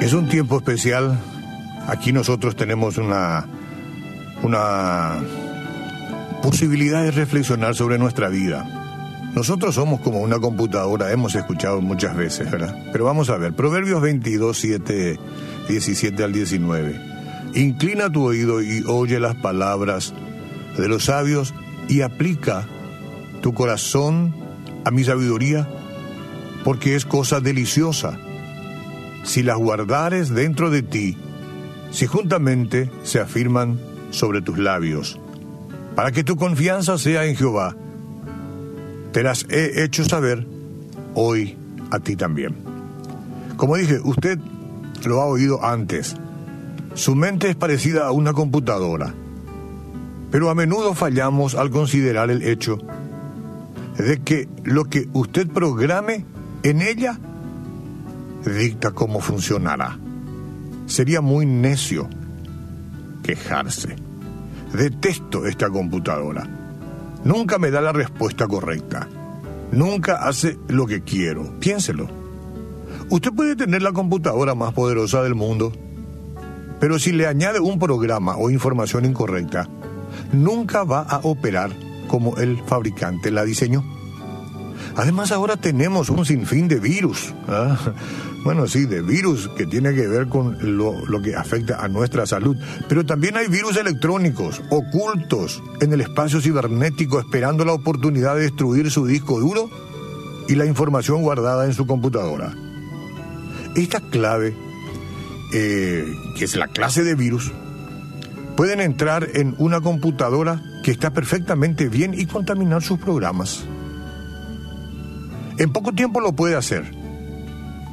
Es un tiempo especial. Aquí nosotros tenemos una, una posibilidad de reflexionar sobre nuestra vida. Nosotros somos como una computadora, hemos escuchado muchas veces, ¿verdad? Pero vamos a ver, Proverbios 22, 7, 17 al 19. Inclina tu oído y oye las palabras de los sabios y aplica tu corazón a mi sabiduría, porque es cosa deliciosa. Si las guardares dentro de ti, si juntamente se afirman sobre tus labios, para que tu confianza sea en Jehová, te las he hecho saber hoy a ti también. Como dije, usted lo ha oído antes. Su mente es parecida a una computadora, pero a menudo fallamos al considerar el hecho de que lo que usted programe en ella dicta cómo funcionará. Sería muy necio quejarse. Detesto esta computadora. Nunca me da la respuesta correcta. Nunca hace lo que quiero. Piénselo. Usted puede tener la computadora más poderosa del mundo, pero si le añade un programa o información incorrecta, nunca va a operar como el fabricante la diseñó. Además ahora tenemos un sinfín de virus. ¿ah? bueno, sí, de virus que tiene que ver con lo, que afecta a nuestra salud. Pero también hay virus electrónicos, ocultos en el espacio cibernético, esperando la oportunidad de destruir su disco duro y la información guardada en su computadora. Esta clave, eh, que es la clase de virus, pueden entrar en una computadora que está perfectamente bien y contaminar sus programas. En poco tiempo lo puede hacer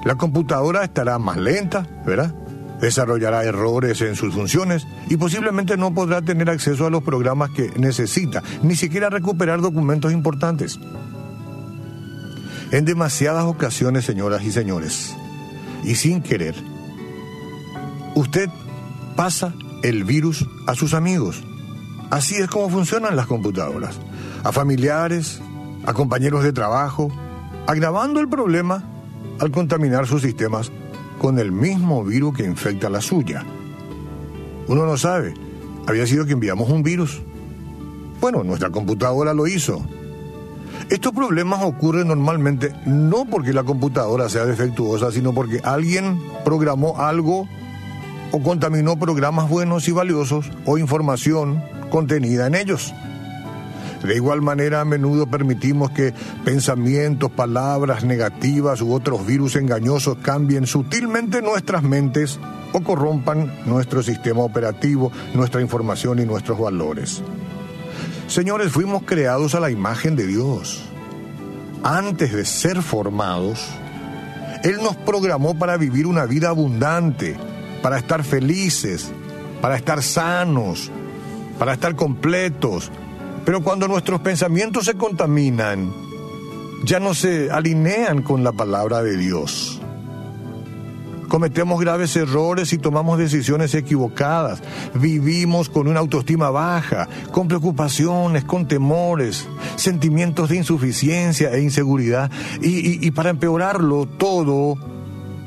la computadora estará más lenta, ¿verdad? Desarrollará errores en sus funciones y posiblemente no podrá tener acceso a los programas que necesita, ni siquiera recuperar documentos importantes. En demasiadas ocasiones, señoras y señores, y sin querer, usted pasa el virus a sus amigos. Así es como funcionan las computadoras. A familiares, a compañeros de trabajo, agravando el problema al contaminar sus sistemas con el mismo virus que infecta la suya. Uno no sabe, había sido que enviamos un virus. Bueno, nuestra computadora lo hizo. Estos problemas ocurren normalmente no porque la computadora sea defectuosa, sino porque alguien programó algo o contaminó programas buenos y valiosos o información contenida en ellos. De igual manera, a menudo permitimos que pensamientos, palabras negativas u otros virus engañosos cambien sutilmente nuestras mentes o corrompan nuestro sistema operativo, nuestra información y nuestros valores. Señores, fuimos creados a la imagen de Dios. Antes de ser formados, Él nos programó para vivir una vida abundante, para estar felices, para estar sanos, para estar completos, pero cuando nuestros pensamientos se contaminan, ya no se alinean con la palabra de Dios. Cometemos graves errores y tomamos decisiones equivocadas. Vivimos con una autoestima baja, con preocupaciones, con temores, sentimientos de insuficiencia e inseguridad. Y, para empeorarlo todo,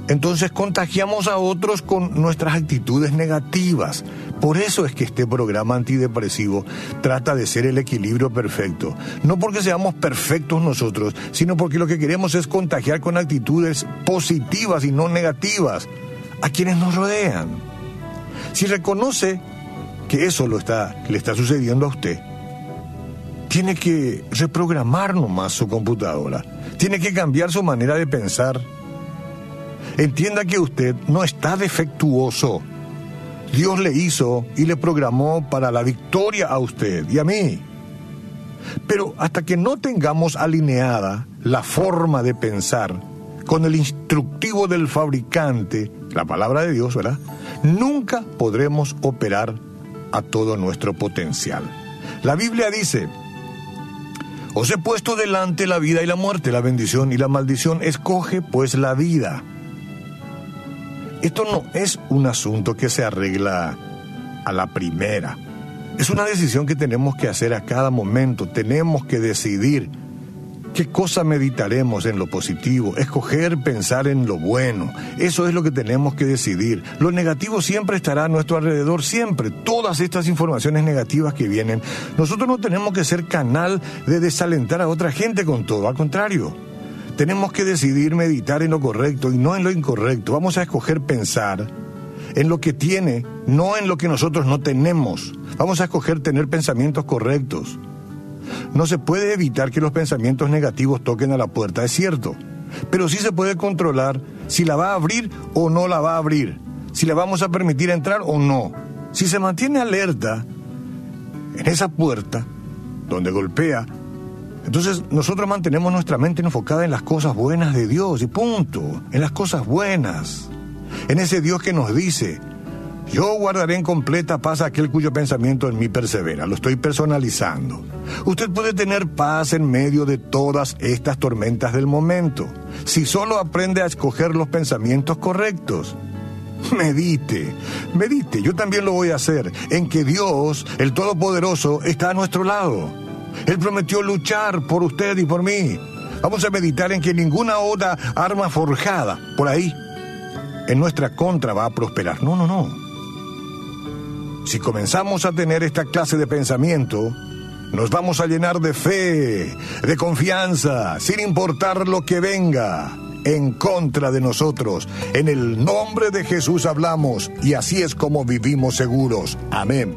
entonces contagiamos a otros con nuestras actitudes negativas. Por eso es que este programa antidepresivo trata de ser el equilibrio perfecto. No porque seamos perfectos nosotros, sino porque lo que queremos es contagiar con actitudes positivas y no negativas a quienes nos rodean. Si reconoce que eso lo está, le está sucediendo a usted, tiene que reprogramar nomás su computadora. Tiene que cambiar su manera de pensar. Entienda que usted no está defectuoso Dios le hizo y le programó para la victoria a usted y a mí. Pero hasta que no tengamos alineada la forma de pensar con el instructivo del fabricante, la palabra de Dios, ¿verdad? Nunca podremos operar a todo nuestro potencial. La Biblia dice, os he puesto delante la vida y la muerte, la bendición y la maldición, escoge pues la vida esto no es un asunto que se arregla a la primera. Es una decisión que tenemos que hacer a cada momento. Tenemos que decidir ¿Qué cosa meditaremos en lo positivo? Escoger pensar en lo bueno. Eso es lo que tenemos que decidir. Lo negativo siempre estará a nuestro alrededor, siempre. Todas estas informaciones negativas que vienen. Nosotros no tenemos que ser canal de desalentar a otra gente con todo. Al contrario, tenemos que decidir meditar en lo correcto y no en lo incorrecto. Vamos a escoger pensar en lo que tiene, no en lo que nosotros no tenemos. Vamos a escoger tener pensamientos correctos. No se puede evitar que los pensamientos negativos toquen a la puerta, es cierto, pero sí se puede controlar si la va a abrir o no la va a abrir, si la vamos a permitir entrar o no. Si se mantiene alerta en esa puerta donde golpea, entonces nosotros mantenemos nuestra mente enfocada en las cosas buenas de Dios y punto, en las cosas buenas, en ese Dios que nos dice, yo guardaré en completa paz aquel cuyo pensamiento en mí persevera. Lo estoy personalizando. Usted puede tener paz en medio de todas estas tormentas del momento, si solo aprende a escoger los pensamientos correctos. Medite, medite, yo también lo voy a hacer, en que Dios, el Todopoderoso, está a nuestro lado. Él prometió luchar por usted y por mí. Vamos a meditar en que ninguna otra arma forjada por ahí en nuestra contra va a prosperar. No, no, no. Si comenzamos a tener esta clase de pensamiento, nos vamos a llenar de fe, de confianza, sin importar lo que venga en contra de nosotros. En el nombre de Jesús hablamos y así es como vivimos seguros. Amén.